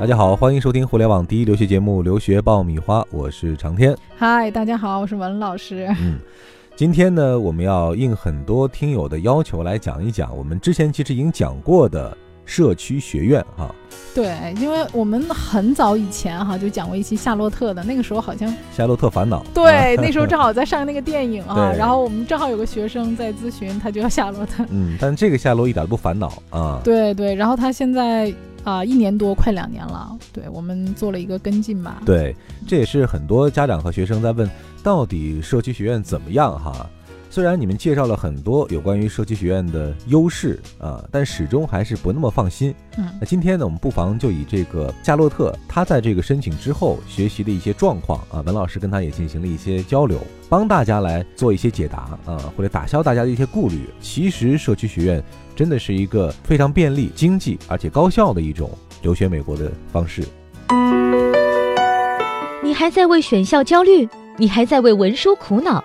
大家好，欢迎收听互联网第一留学节目《留学爆米花》，我是长天。嗨，大家好，我是文老师。嗯，今天呢，我们要应很多听友的要求来讲一讲我们之前其实已经讲过的社区学院哈。对，因为我们很早以前哈就讲过一期夏洛特的，那个时候好像《夏洛特烦恼》。对，那时候 正好在上那个电影啊，然后我们正好有个学生在咨询，他就要夏洛特。嗯，但这个夏洛一点都不烦恼啊。对对，然后他现在啊、一年多，快两年了。对我们做了一个跟进吧。对，这也是很多家长和学生在问，到底社区学院怎么样哈？虽然你们介绍了很多有关于社区学院的优势啊，但始终还是不那么放心。嗯那今天呢，我们不妨就以这个夏洛特他在这个申请之后学习的一些状况啊，文老师跟他也进行了一些交流，帮大家来做一些解答啊，或者打消大家的一些顾虑。其实社区学院真的是一个非常便利、经济而且高效的一种留学美国的方式。你还在为选校焦虑？你还在为文书苦恼？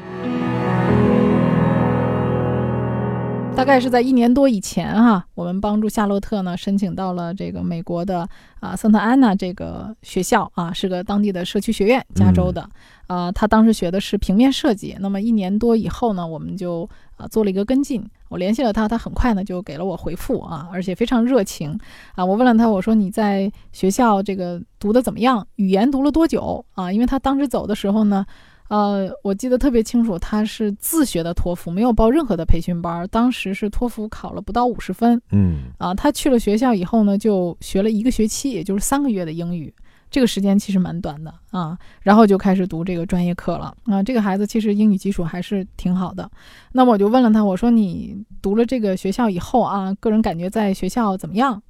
大概是在一年多以前哈，我们帮助夏洛特呢申请到了这个美国的啊圣特安娜这个学校啊，是个当地的社区学院，加州的。啊，他当时学的是平面设计。那么一年多以后呢，我们就啊做了一个跟进。我联系了他，他很快呢就给了我回复啊，而且非常热情啊。我问了他，我说你在学校这个读的怎么样？语言读了多久啊？因为他当时走的时候呢。呃，我记得特别清楚，他是自学的托福，没有报任何的培训班儿。当时是托福考了不到五十分嗯啊。他去了学校以后呢，就学了一个学期，也就是三个月的英语，这个时间其实蛮短的啊。然后就开始读这个专业课了啊。这个孩子其实英语基础还是挺好的。那么我就问了他，我说你读了这个学校以后啊，个人感觉在学校怎么样？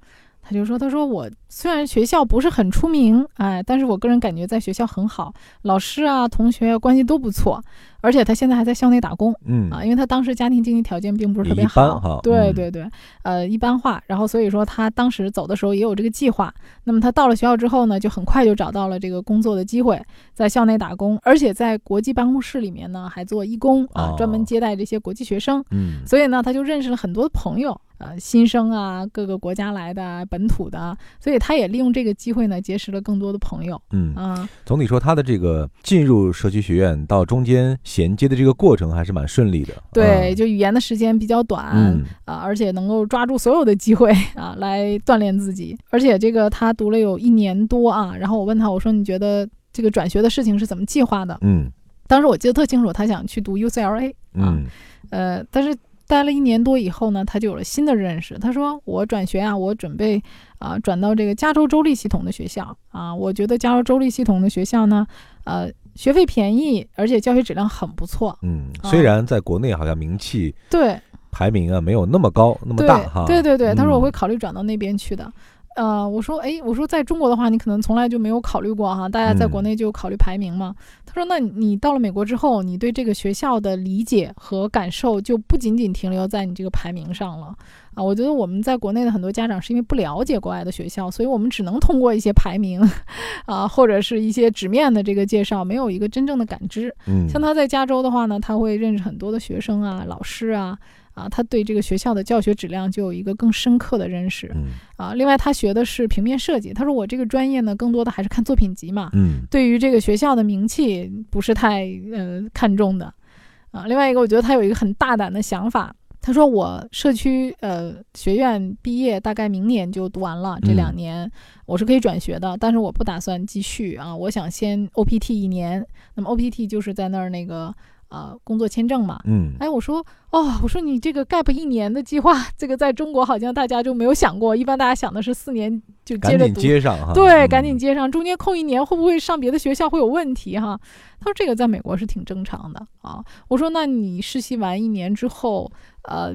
他就说：“他说我虽然学校不是很出名，哎，但是我个人感觉在学校很好，老师啊、同学啊关系都不错，而且他现在还在校内打工嗯啊，因为他当时家庭经济条件并不是特别好，对对对，呃，一般化。然后所以说他当时走的时候也有这个计划。那么他到了学校之后呢，就很快就找到了这个工作的机会，在校内打工，而且在国际办公室里面呢还做义工啊，专门哦接待这些国际学生。嗯所以呢，他就认识了很多朋友，呃，新生啊，各个国家来的啊，本土的啊，所以他也利用这个机会呢，结识了更多的朋友嗯，啊。总体说他的这个进入社区学院到中间衔接的这个过程还是蛮顺利的。对，嗯就语言的时间比较短、嗯啊，而且能够抓住所有的机会啊，来锻炼自己。而且这个他读了有一年多啊，然后我问他，我说你觉得这个转学的事情是怎么计划的？嗯当时我记得特清楚，他想去读 UCLA 啊，嗯呃，但是待了一年多以后呢，他就有了新的认识。他说：“我转学啊，我准备啊、转到这个加州州立系统的学校啊。我觉得加州州立系统的学校呢，呃，学费便宜，而且教学质量很不错。嗯，啊虽然在国内好像名气对排名啊没有那么高那么对大哈。对对对，他说我嗯会考虑转到那边去的。呃，我说，哎，我说在中国的话，你可能从来就没有考虑过哈，大家在国嗯内就考虑排名嘛。他说，那你到了美国之后，你对这个学校的理解和感受就不仅仅停留在你这个排名上了啊。我觉得我们在国内的很多家长是因为不了解国外的学校，所以我们只能通过一些排名啊，或者是一些纸面的这个介绍，没有一个真正的感知。嗯，像他在加州的话呢，他会认识很多的学生啊、老师啊，啊，他对这个学校的教学质量就有一个更深刻的认识嗯啊。另外，他学的是平面设计，他说我这个专业呢，更多的还是看作品集嘛，嗯对于这个学校的名气不是太呃看重的啊。另外一个，我觉得他有一个很大胆的想法。他说：“我社区呃学院毕业，大概明年就读完了。这两嗯年我是可以转学的，但是我不打算继续啊。我想先 OPT 一年。那么 OPT 就是在那儿那个呃工作签证嘛。嗯哎，我说哦，我说你这个 gap 一年的计划，这个在中国好像大家就没有想过，一般大家想的是四年就接赶紧着读。接上哈。对，嗯赶紧接上，中间空一年会不会上别的学校会有问题哈？他说这个在美国是挺正常的啊。我说那你实习完一年之后，呃，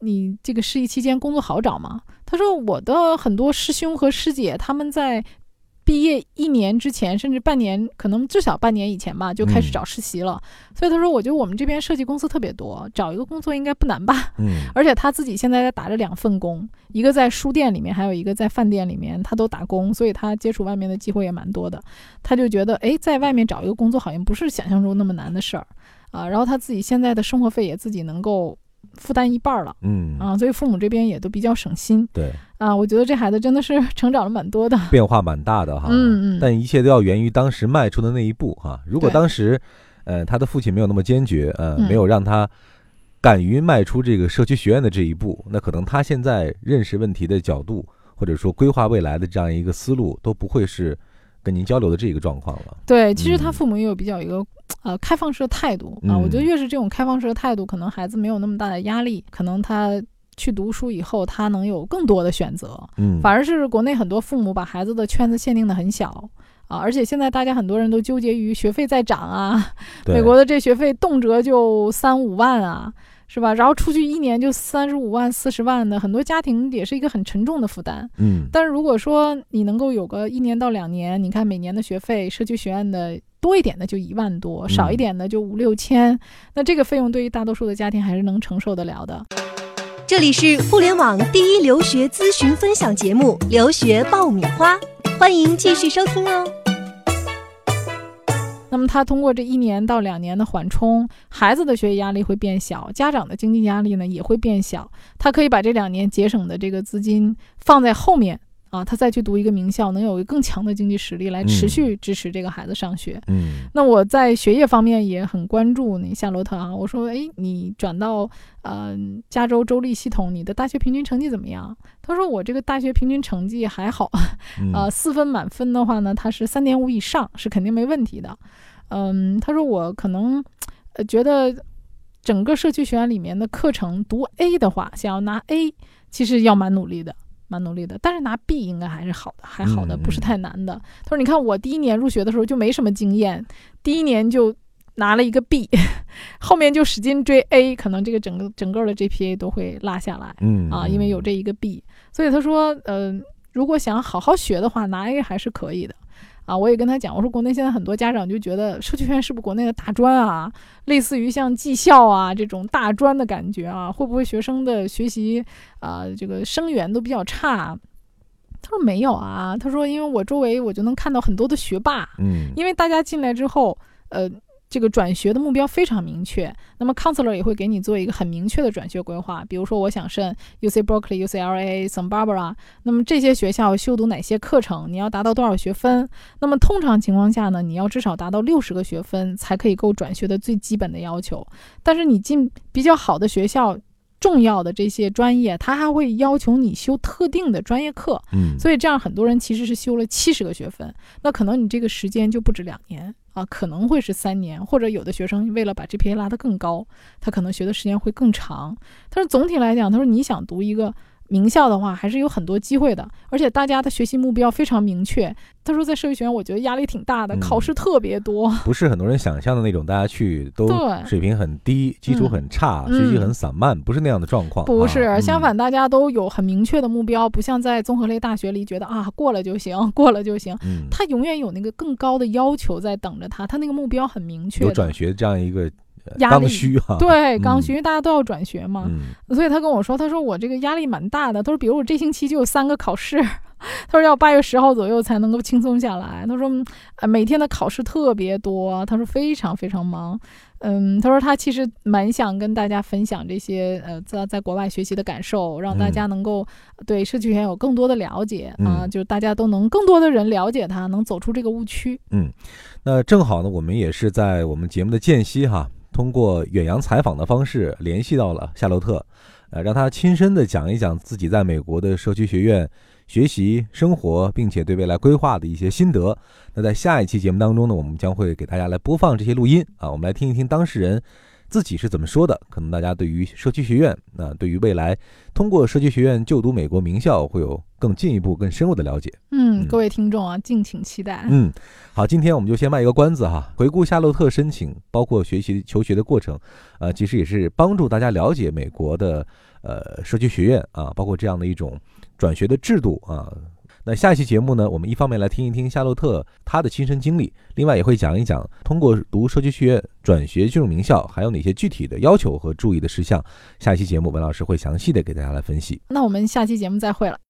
你这个实习期间工作好找吗？他说我的很多师兄和师姐他们在毕业一年之前，甚至半年，可能至少半年以前吧，就开始找实习了。所以他说，我觉得我们这边设计公司特别多，找一个工作应该不难吧？嗯，而且他自己现在在打着两份工，一个在书店里面，还有一个在饭店里面，他都打工，所以他接触外面的机会也蛮多的。他就觉得，哎，在外面找一个工作好像不是想象中那么难的事儿啊。然后他自己现在的生活费也自己能够。负担一半了，嗯。啊，所以父母这边也都比较省心，对。啊，我觉得这孩子真的是成长了蛮多的，变化蛮大的哈，嗯嗯，但一切都要源于当时迈出的那一步哈。如果当时，呃，他的父亲没有那么坚决，呃，没有让他敢于迈出这个社区学院的这一步，那可能他现在认识问题的角度，或者说规划未来的这样一个思路，都不会是跟您交流的这个状况了。对，其实他父母也有比较一个。呃，开放式的态度啊，我觉得越是这种开放式的态度，可能孩子没有那么大的压力，可能他去读书以后，他能有更多的选择。嗯，反而是国内很多父母把孩子的圈子限定的很小啊，而且现在大家很多人都纠结于学费在涨啊，美国的这学费动辄就三五万啊。是吧？然后出去一年就三十五万、四十万的，很多家庭也是一个很沉重的负担。嗯，但是如果说你能够有个一年到两年，你看每年的学费，社区学院的多一点的就一万多，少一点的就五六千，那这个费用对于大多数的家庭还是能承受得了的。这里是互联网第一留学咨询分享节目《留学爆米花》，欢迎继续收听哦。那么他通过这一年到两年的缓冲，孩子的学习压力会变小，家长的经济压力呢也会变小。他可以把这两年节省的这个资金放在后面。啊，他再去读一个名校，能有更强的经济实力来持续支持这个孩子上学。嗯，那我在学业方面也很关注你夏洛特啊。我说，哎，你转到呃加州州立系统，你的大学平均成绩怎么样？他说，我这个大学平均成绩还好，呃，四分满分的话呢，他是三点五以上，是肯定没问题的。嗯，他说我可能呃觉得整个社区学院里面的课程读 A 的话，想要拿 A，其实要蛮努力的。蛮努力的，但是拿 B 应该还是好的，还好的，不是太难的。他说：“你看我第一年入学的时候就没什么经验，第一年就拿了一个 B，后面就使劲追 A，可能这个整个整个的 GPA 都会落下来。嗯啊，因为有这一个 B，所以他说，呃，如果想好好学的话，拿 A 还是可以的。”啊，我也跟他讲，我说国内现在很多家长就觉得社区学院是不是国内的大专啊，类似于像技校啊这种大专的感觉啊，会不会学生的学习啊这个生源都比较差？他说没有啊，他说因为我周围我就能看到很多的学霸，嗯，因为大家进来之后，呃。这个转学的目标非常明确，那么 counselor 也会给你做一个很明确的转学规划。比如说，我想申 UC Berkeley、UCLA、Santa Barbara，那么这些学校修读哪些课程？你要达到多少学分？那么通常情况下呢，你要至少达到六十个学分才可以够转学的最基本的要求。但是你进比较好的学校，重要的这些专业，他还会要求你修特定的专业课。嗯，所以这样很多人其实是修了七十个学分，那可能你这个时间就不止两年。啊，可能会是三年，或者有的学生为了把 GPA 拉得更高，他可能学的时间会更长。但是总体来讲，他说你想读一个。名校的话还是有很多机会的，而且大家的学习目标非常明确。他说在社会学院，我觉得压力挺大的，考试特别多，不是很多人想象的那种，大家去都水平很低，基础很差，学习很散漫，不是那样的状况。不是，相反，大家都有很明确的目标，不像在综合类大学里觉得啊过了就行，过了就行。他永远有那个更高的要求在等着他，他那个目标很明确。有转学这样一个。刚需哈，对刚需，因为大家都要转学嘛，所以他跟我说，他说我这个压力蛮大的。他说，比如我这星期就有三个考试，他说要八月十号左右才能够轻松下来。他说，呃，每天的考试特别多，他说非常非常忙。嗯，他说他其实蛮想跟大家分享这些呃在在国外学习的感受，让大家能够对社区学院有更多的了解啊，就大家都能更多的人了解他，能走出这个误区。嗯，那正好呢，我们也是在我们节目的间隙哈。通过远洋采访的方式联系到了夏洛特，呃，让他亲身的讲一讲自己在美国的社区学院学习生活，并且对未来规划的一些心得。那在下一期节目当中呢，我们将会给大家来播放这些录音啊，我们来听一听当事人。自己是怎么说的？可能大家对于社区学院，那对于未来通过社区学院就读美国名校，会有更进一步、更深入的了解。嗯，各位听众啊，敬请期待。嗯，好，今天我们就先卖一个关子哈，回顾夏洛特申请，包括学习求学的过程，呃，其实也是帮助大家了解美国的呃社区学院啊，包括这样的一种转学的制度啊。那下一期节目呢，我们一方面来听一听夏洛特他的亲身经历，另外也会讲一讲通过读社区学院转学进入名校还有哪些具体的要求和注意的事项。下一期节目文老师会详细的给大家来分析。那我们下期节目再会了。